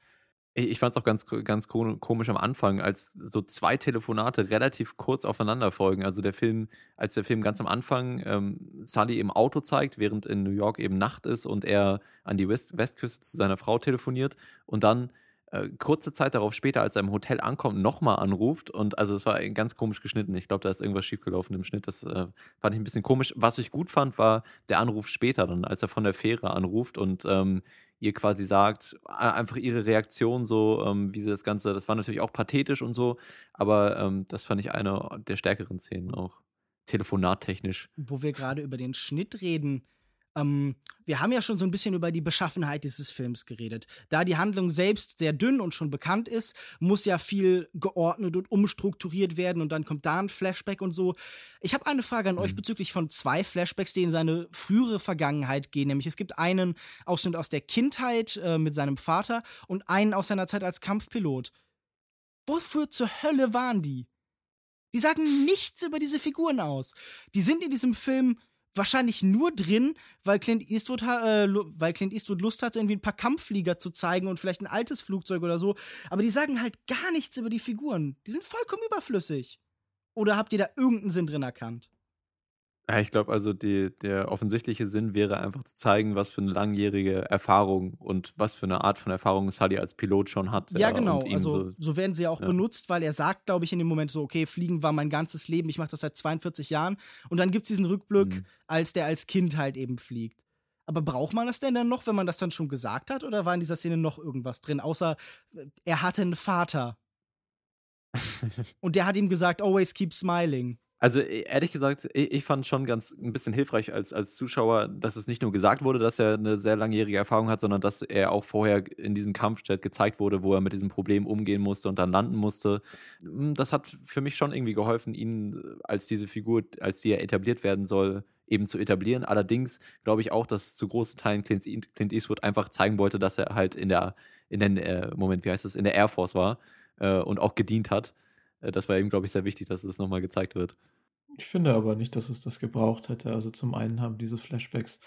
Ich fand es auch ganz, ganz komisch am Anfang, als so zwei Telefonate relativ kurz aufeinander folgen. Also der Film, als der Film ganz am Anfang ähm, Sully im Auto zeigt, während in New York eben Nacht ist und er an die West Westküste zu seiner Frau telefoniert und dann äh, kurze Zeit darauf später, als er im Hotel ankommt, nochmal anruft. Und also es war ganz komisch geschnitten. Ich glaube, da ist irgendwas schiefgelaufen im Schnitt. Das äh, fand ich ein bisschen komisch. Was ich gut fand, war der Anruf später dann, als er von der Fähre anruft und ähm, ihr quasi sagt, einfach ihre Reaktion so, ähm, wie sie das Ganze, das war natürlich auch pathetisch und so, aber ähm, das fand ich eine der stärkeren Szenen auch, telefonattechnisch. Wo wir gerade über den Schnitt reden, ähm, wir haben ja schon so ein bisschen über die Beschaffenheit dieses Films geredet. Da die Handlung selbst sehr dünn und schon bekannt ist, muss ja viel geordnet und umstrukturiert werden und dann kommt da ein Flashback und so. Ich habe eine Frage an mhm. euch bezüglich von zwei Flashbacks, die in seine frühere Vergangenheit gehen. Nämlich es gibt einen Ausschnitt aus der Kindheit äh, mit seinem Vater und einen aus seiner Zeit als Kampfpilot. Wofür zur Hölle waren die? Die sagen nichts über diese Figuren aus. Die sind in diesem Film wahrscheinlich nur drin, weil Clint Eastwood, äh, weil Clint Eastwood Lust hatte, irgendwie ein paar Kampfflieger zu zeigen und vielleicht ein altes Flugzeug oder so. Aber die sagen halt gar nichts über die Figuren. Die sind vollkommen überflüssig. Oder habt ihr da irgendeinen Sinn drin erkannt? Ja, ich glaube, also die, der offensichtliche Sinn wäre einfach zu zeigen, was für eine langjährige Erfahrung und was für eine Art von Erfahrung Sully als Pilot schon hat. Ja, genau. Also so, so, werden sie auch ja. benutzt, weil er sagt, glaube ich, in dem Moment so, okay, Fliegen war mein ganzes Leben, ich mache das seit 42 Jahren. Und dann gibt es diesen Rückblick, mhm. als der als Kind halt eben fliegt. Aber braucht man das denn dann noch, wenn man das dann schon gesagt hat? Oder war in dieser Szene noch irgendwas drin? Außer, äh, er hatte einen Vater. [LAUGHS] und der hat ihm gesagt, always keep smiling. Also e, ehrlich gesagt, ich fand schon ganz ein bisschen hilfreich als, als Zuschauer, dass es nicht nur gesagt wurde, dass er eine sehr langjährige Erfahrung hat, sondern dass er auch vorher in diesem Kampfjet gezeigt wurde, wo er mit diesem Problem umgehen musste und dann landen musste. Hm, das hat für mich schon irgendwie geholfen, ihn als diese Figur, als die er etabliert werden soll, eben zu etablieren. Allerdings glaube ich auch, dass zu großen Teilen Clint, Clint Eastwood einfach zeigen wollte, dass er halt in der, in den, äh, Moment, wie heißt es, in der Air Force war äh, und auch gedient hat. Äh, das war eben, glaube ich, sehr wichtig, dass das nochmal gezeigt wird. Ich finde aber nicht, dass es das gebraucht hätte. Also zum einen haben diese Flashbacks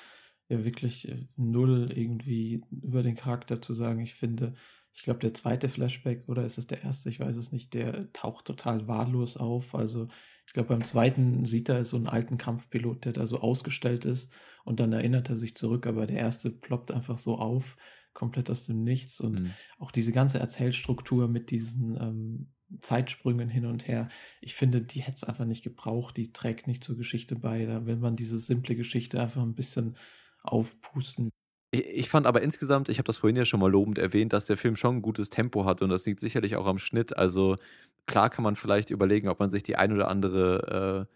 ja wirklich äh, null irgendwie über den Charakter zu sagen. Ich finde, ich glaube, der zweite Flashback oder ist es der erste, ich weiß es nicht, der taucht total wahllos auf. Also ich glaube, beim zweiten sieht er so einen alten Kampfpilot, der da so ausgestellt ist und dann erinnert er sich zurück, aber der erste ploppt einfach so auf, komplett aus dem Nichts und mhm. auch diese ganze Erzählstruktur mit diesen ähm, Zeitsprüngen hin und her. Ich finde, die hätte es einfach nicht gebraucht. Die trägt nicht zur Geschichte bei. Da will man diese simple Geschichte einfach ein bisschen aufpusten. Ich fand aber insgesamt, ich habe das vorhin ja schon mal lobend erwähnt, dass der Film schon ein gutes Tempo hat und das liegt sicherlich auch am Schnitt. Also klar kann man vielleicht überlegen, ob man sich die ein oder andere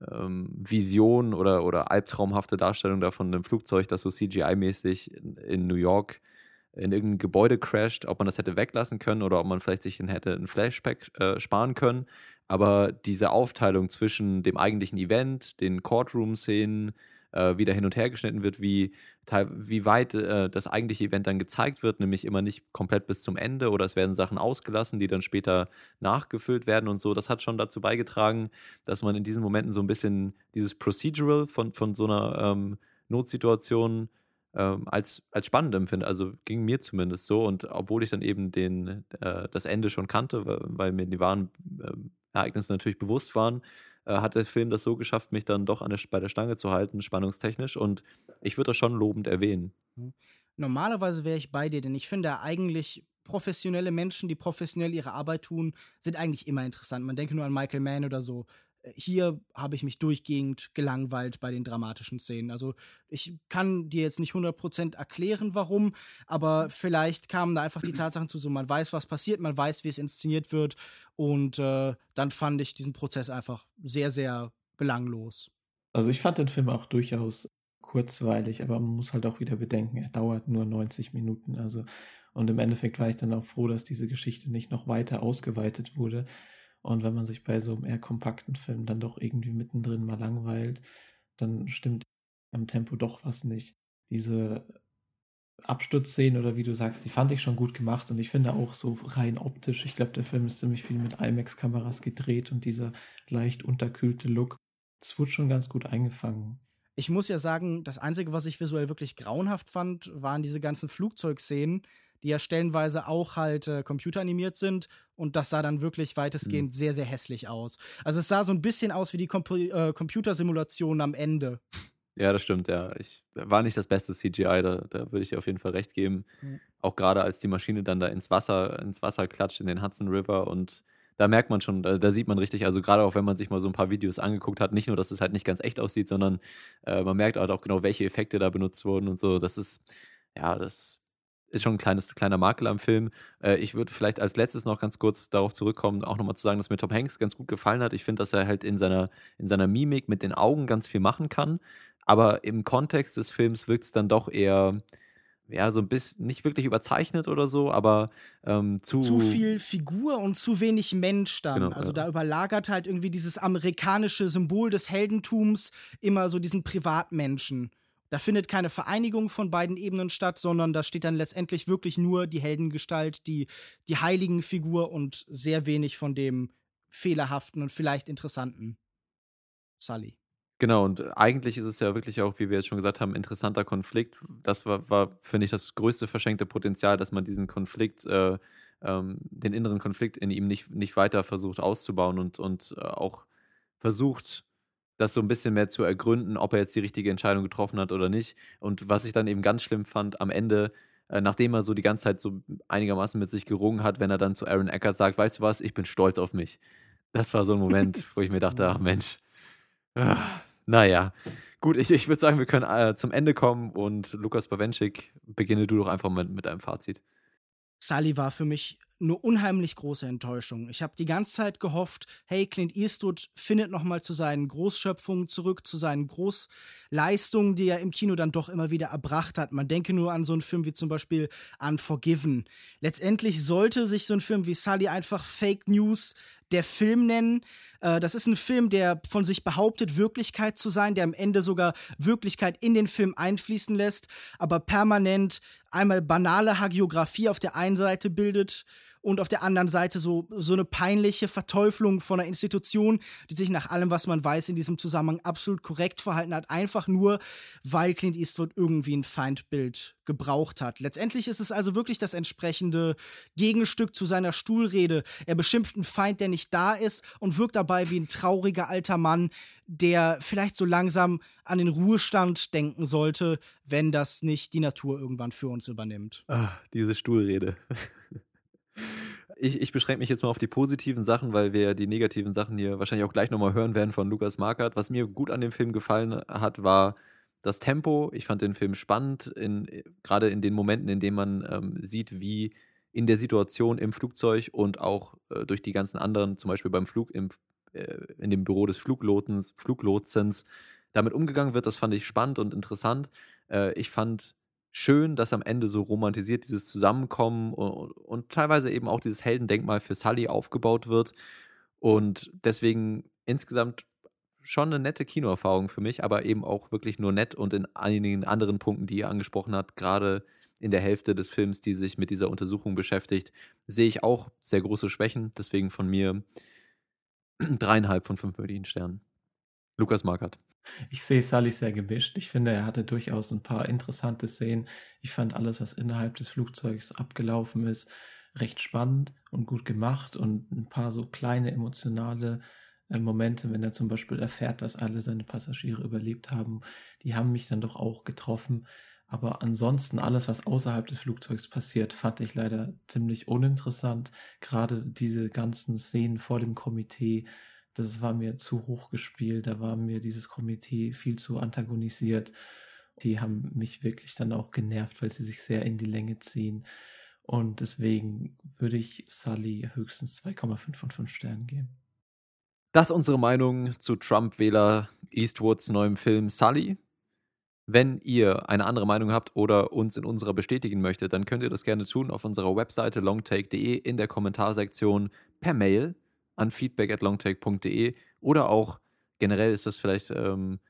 äh, ähm, Vision oder, oder albtraumhafte Darstellung davon einem Flugzeug, das so CGI-mäßig in, in New York in irgendein Gebäude crasht, ob man das hätte weglassen können oder ob man vielleicht sich hätte ein Flashback äh, sparen können. Aber diese Aufteilung zwischen dem eigentlichen Event, den Courtroom-Szenen, äh, wie da hin und her geschnitten wird, wie, wie weit äh, das eigentliche Event dann gezeigt wird, nämlich immer nicht komplett bis zum Ende oder es werden Sachen ausgelassen, die dann später nachgefüllt werden und so. Das hat schon dazu beigetragen, dass man in diesen Momenten so ein bisschen dieses Procedural von, von so einer ähm, Notsituation ähm, als, als spannend empfinde. Also ging mir zumindest so. Und obwohl ich dann eben den, äh, das Ende schon kannte, weil, mir die wahren äh, Ereignisse natürlich bewusst waren, äh, hat der Film das so geschafft, mich dann doch der, bei der Stange zu halten, spannungstechnisch. Und ich würde das schon lobend erwähnen. Mhm. Normalerweise wäre ich bei dir, denn ich finde eigentlich professionelle Menschen, die professionell ihre Arbeit tun, sind eigentlich immer interessant. Man denke nur an Michael Mann oder so hier habe ich mich durchgehend gelangweilt bei den dramatischen Szenen. Also ich kann dir jetzt nicht 100% erklären, warum, aber vielleicht kamen da einfach die [CLEARS THROAT] Tatsachen zu, so man weiß, was passiert, man weiß, wie es inszeniert wird und äh, dann fand ich diesen Prozess einfach sehr, sehr belanglos. Also ich fand den Film auch durchaus kurzweilig, aber man muss halt auch wieder bedenken, er dauert nur 90 Minuten. Also und im Endeffekt war ich dann auch froh, dass diese Geschichte nicht noch weiter ausgeweitet wurde und wenn man sich bei so einem eher kompakten Film dann doch irgendwie mittendrin mal langweilt, dann stimmt am Tempo doch was nicht. Diese Absturzszenen oder wie du sagst, die fand ich schon gut gemacht und ich finde auch so rein optisch, ich glaube, der Film ist ziemlich viel mit IMAX-Kameras gedreht und dieser leicht unterkühlte Look, das wurde schon ganz gut eingefangen. Ich muss ja sagen, das Einzige, was ich visuell wirklich grauenhaft fand, waren diese ganzen Flugzeugszenen, die ja stellenweise auch halt äh, computeranimiert sind und das sah dann wirklich weitestgehend mhm. sehr, sehr hässlich aus. Also es sah so ein bisschen aus wie die Compu äh, Computersimulation am Ende. Ja, das stimmt, ja. Ich, war nicht das beste CGI, da, da würde ich dir auf jeden Fall recht geben. Mhm. Auch gerade als die Maschine dann da ins Wasser, ins Wasser klatscht, in den Hudson River und da merkt man schon, da, da sieht man richtig, also gerade auch wenn man sich mal so ein paar Videos angeguckt hat, nicht nur, dass es halt nicht ganz echt aussieht, sondern äh, man merkt halt auch genau, welche Effekte da benutzt wurden und so. Das ist, ja, das ist schon ein kleines, kleiner Makel am Film. Äh, ich würde vielleicht als letztes noch ganz kurz darauf zurückkommen, auch nochmal zu sagen, dass mir Tom Hanks ganz gut gefallen hat. Ich finde, dass er halt in seiner, in seiner Mimik mit den Augen ganz viel machen kann. Aber im Kontext des Films wirkt es dann doch eher, ja, so ein bisschen, nicht wirklich überzeichnet oder so, aber ähm, zu. Zu viel Figur und zu wenig Mensch dann. Genau, also ja. da überlagert halt irgendwie dieses amerikanische Symbol des Heldentums immer so diesen Privatmenschen. Da findet keine Vereinigung von beiden Ebenen statt, sondern da steht dann letztendlich wirklich nur die Heldengestalt, die, die heiligen Figur und sehr wenig von dem fehlerhaften und vielleicht interessanten Sully. Genau, und eigentlich ist es ja wirklich auch, wie wir jetzt schon gesagt haben, interessanter Konflikt. Das war, war finde ich, das größte verschenkte Potenzial, dass man diesen Konflikt, äh, ähm, den inneren Konflikt in ihm nicht, nicht weiter versucht auszubauen und, und äh, auch versucht, das so ein bisschen mehr zu ergründen, ob er jetzt die richtige Entscheidung getroffen hat oder nicht. Und was ich dann eben ganz schlimm fand, am Ende, äh, nachdem er so die ganze Zeit so einigermaßen mit sich gerungen hat, wenn er dann zu Aaron Eckert sagt, weißt du was, ich bin stolz auf mich. Das war so ein Moment, [LAUGHS] wo ich mir dachte, ach Mensch, ah, naja. Gut, ich, ich würde sagen, wir können äh, zum Ende kommen und Lukas Bawenschik, beginne du doch einfach mit, mit einem Fazit. Sully war für mich eine unheimlich große Enttäuschung. Ich habe die ganze Zeit gehofft, hey, Clint Eastwood findet noch mal zu seinen Großschöpfungen zurück, zu seinen Großleistungen, die er im Kino dann doch immer wieder erbracht hat. Man denke nur an so einen Film wie zum Beispiel Unforgiven. Letztendlich sollte sich so ein Film wie Sully einfach Fake News der Film nennen. Äh, das ist ein Film, der von sich behauptet, Wirklichkeit zu sein, der am Ende sogar Wirklichkeit in den Film einfließen lässt, aber permanent einmal banale Hagiografie auf der einen Seite bildet und auf der anderen Seite so, so eine peinliche Verteuflung von einer Institution, die sich nach allem, was man weiß, in diesem Zusammenhang absolut korrekt verhalten hat, einfach nur, weil Clint Eastwood irgendwie ein Feindbild gebraucht hat. Letztendlich ist es also wirklich das entsprechende Gegenstück zu seiner Stuhlrede. Er beschimpft einen Feind, der nicht da ist und wirkt dabei wie ein trauriger alter Mann, der vielleicht so langsam an den Ruhestand denken sollte, wenn das nicht die Natur irgendwann für uns übernimmt. Ah, diese Stuhlrede. [LAUGHS] Ich, ich beschränke mich jetzt mal auf die positiven Sachen, weil wir die negativen Sachen hier wahrscheinlich auch gleich nochmal hören werden von Lukas Markert. Was mir gut an dem Film gefallen hat, war das Tempo. Ich fand den Film spannend, in, gerade in den Momenten, in denen man ähm, sieht, wie in der Situation im Flugzeug und auch äh, durch die ganzen anderen, zum Beispiel beim Flug, im, äh, in dem Büro des Fluglotens, Fluglotsens, damit umgegangen wird. Das fand ich spannend und interessant. Äh, ich fand schön, dass am Ende so romantisiert dieses Zusammenkommen und, und teilweise eben auch dieses Heldendenkmal für Sully aufgebaut wird. Und deswegen insgesamt schon eine nette Kinoerfahrung für mich, aber eben auch wirklich nur nett und in einigen anderen Punkten, die ihr angesprochen habt, gerade in der Hälfte des Films, die sich mit dieser Untersuchung beschäftigt, sehe ich auch sehr große Schwächen. Deswegen von mir [CLEARS THROAT] dreieinhalb von fünf möglichen Sternen. Lukas Markert. Ich sehe Sully sehr gemischt. Ich finde, er hatte durchaus ein paar interessante Szenen. Ich fand alles, was innerhalb des Flugzeugs abgelaufen ist, recht spannend und gut gemacht und ein paar so kleine emotionale äh, Momente, wenn er zum Beispiel erfährt, dass alle seine Passagiere überlebt haben, die haben mich dann doch auch getroffen. Aber ansonsten alles, was außerhalb des Flugzeugs passiert, fand ich leider ziemlich uninteressant. Gerade diese ganzen Szenen vor dem Komitee, das war mir zu hoch gespielt, da war mir dieses Komitee viel zu antagonisiert. Die haben mich wirklich dann auch genervt, weil sie sich sehr in die Länge ziehen. Und deswegen würde ich Sully höchstens 2,5 von 5 Sternen geben. Das ist unsere Meinung zu Trump-Wähler Eastwoods neuem Film Sully. Wenn ihr eine andere Meinung habt oder uns in unserer bestätigen möchtet, dann könnt ihr das gerne tun auf unserer Webseite longtake.de in der Kommentarsektion per Mail an feedback at longtake.de oder auch generell ist das vielleicht ähm,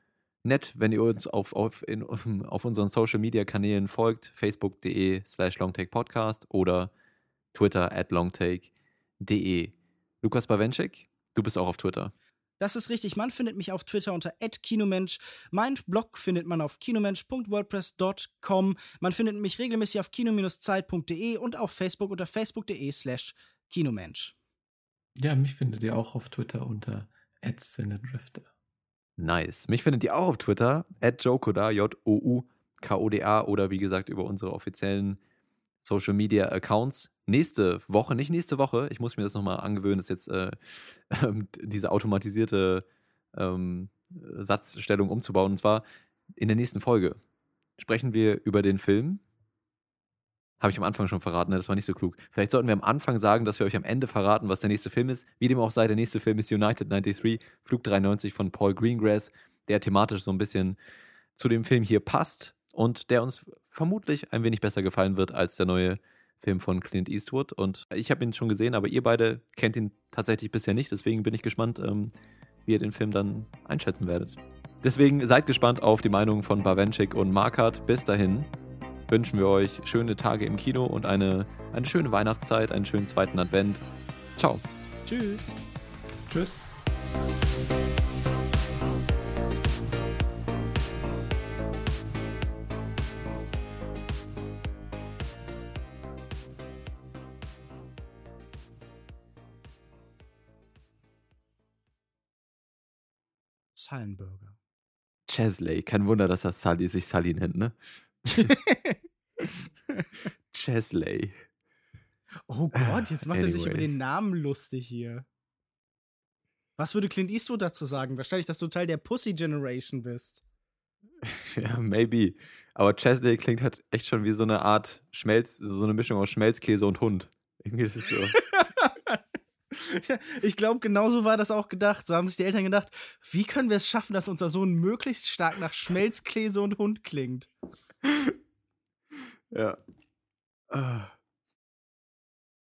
nett, wenn ihr uns auf, auf, in, [LAUGHS] auf unseren Social Media Kanälen folgt, facebook.de slash longtakepodcast oder twitter at longtake.de. Lukas Bawenschik, du bist auch auf Twitter. Das ist richtig. Man findet mich auf Twitter unter @kinomensch. Mein Blog findet man auf kinomensch.wordpress.com. Man findet mich regelmäßig auf kino-zeit.de und auf Facebook unter facebook.de/slash kinomensch. Ja, mich findet ihr auch auf Twitter unter @drifter. Nice. Mich findet ihr auch auf Twitter, Jokoda, J-O-U-K-O-D-A oder wie gesagt über unsere offiziellen Social Media Accounts. Nächste Woche, nicht nächste Woche, ich muss mir das nochmal angewöhnen, ist jetzt äh, [LAUGHS] diese automatisierte ähm, Satzstellung umzubauen. Und zwar in der nächsten Folge sprechen wir über den Film. Habe ich am Anfang schon verraten, ne? das war nicht so klug. Vielleicht sollten wir am Anfang sagen, dass wir euch am Ende verraten, was der nächste Film ist. Wie dem auch sei, der nächste Film ist United 93, Flug 93 von Paul Greengrass, der thematisch so ein bisschen zu dem Film hier passt und der uns vermutlich ein wenig besser gefallen wird als der neue Film von Clint Eastwood. Und ich habe ihn schon gesehen, aber ihr beide kennt ihn tatsächlich bisher nicht. Deswegen bin ich gespannt, ähm, wie ihr den Film dann einschätzen werdet. Deswegen seid gespannt auf die Meinung von Bawenschik und Markart. Bis dahin wünschen wir euch schöne Tage im Kino und eine, eine schöne Weihnachtszeit, einen schönen zweiten Advent. Ciao. Tschüss. Tschüss. Sullenburger. Chesley. Kein Wunder, dass das Sully sich Sully nennt, ne? [LAUGHS] [LAUGHS] Chesley. Oh Gott, jetzt macht er sich über Anyways. den Namen lustig hier. Was würde Clint Eastwood dazu sagen? Wahrscheinlich, dass du Teil der Pussy Generation bist. [LAUGHS] Ja, maybe. Aber Chesley klingt halt echt schon wie so eine Art Schmelz, so eine Mischung aus Schmelzkäse und Hund. Irgendwie ist es so. [LAUGHS] ich glaube, genauso war das auch gedacht. So haben sich die Eltern gedacht, wie können wir es schaffen, dass unser Sohn möglichst stark nach Schmelzkäse und Hund klingt? Ja. Ah.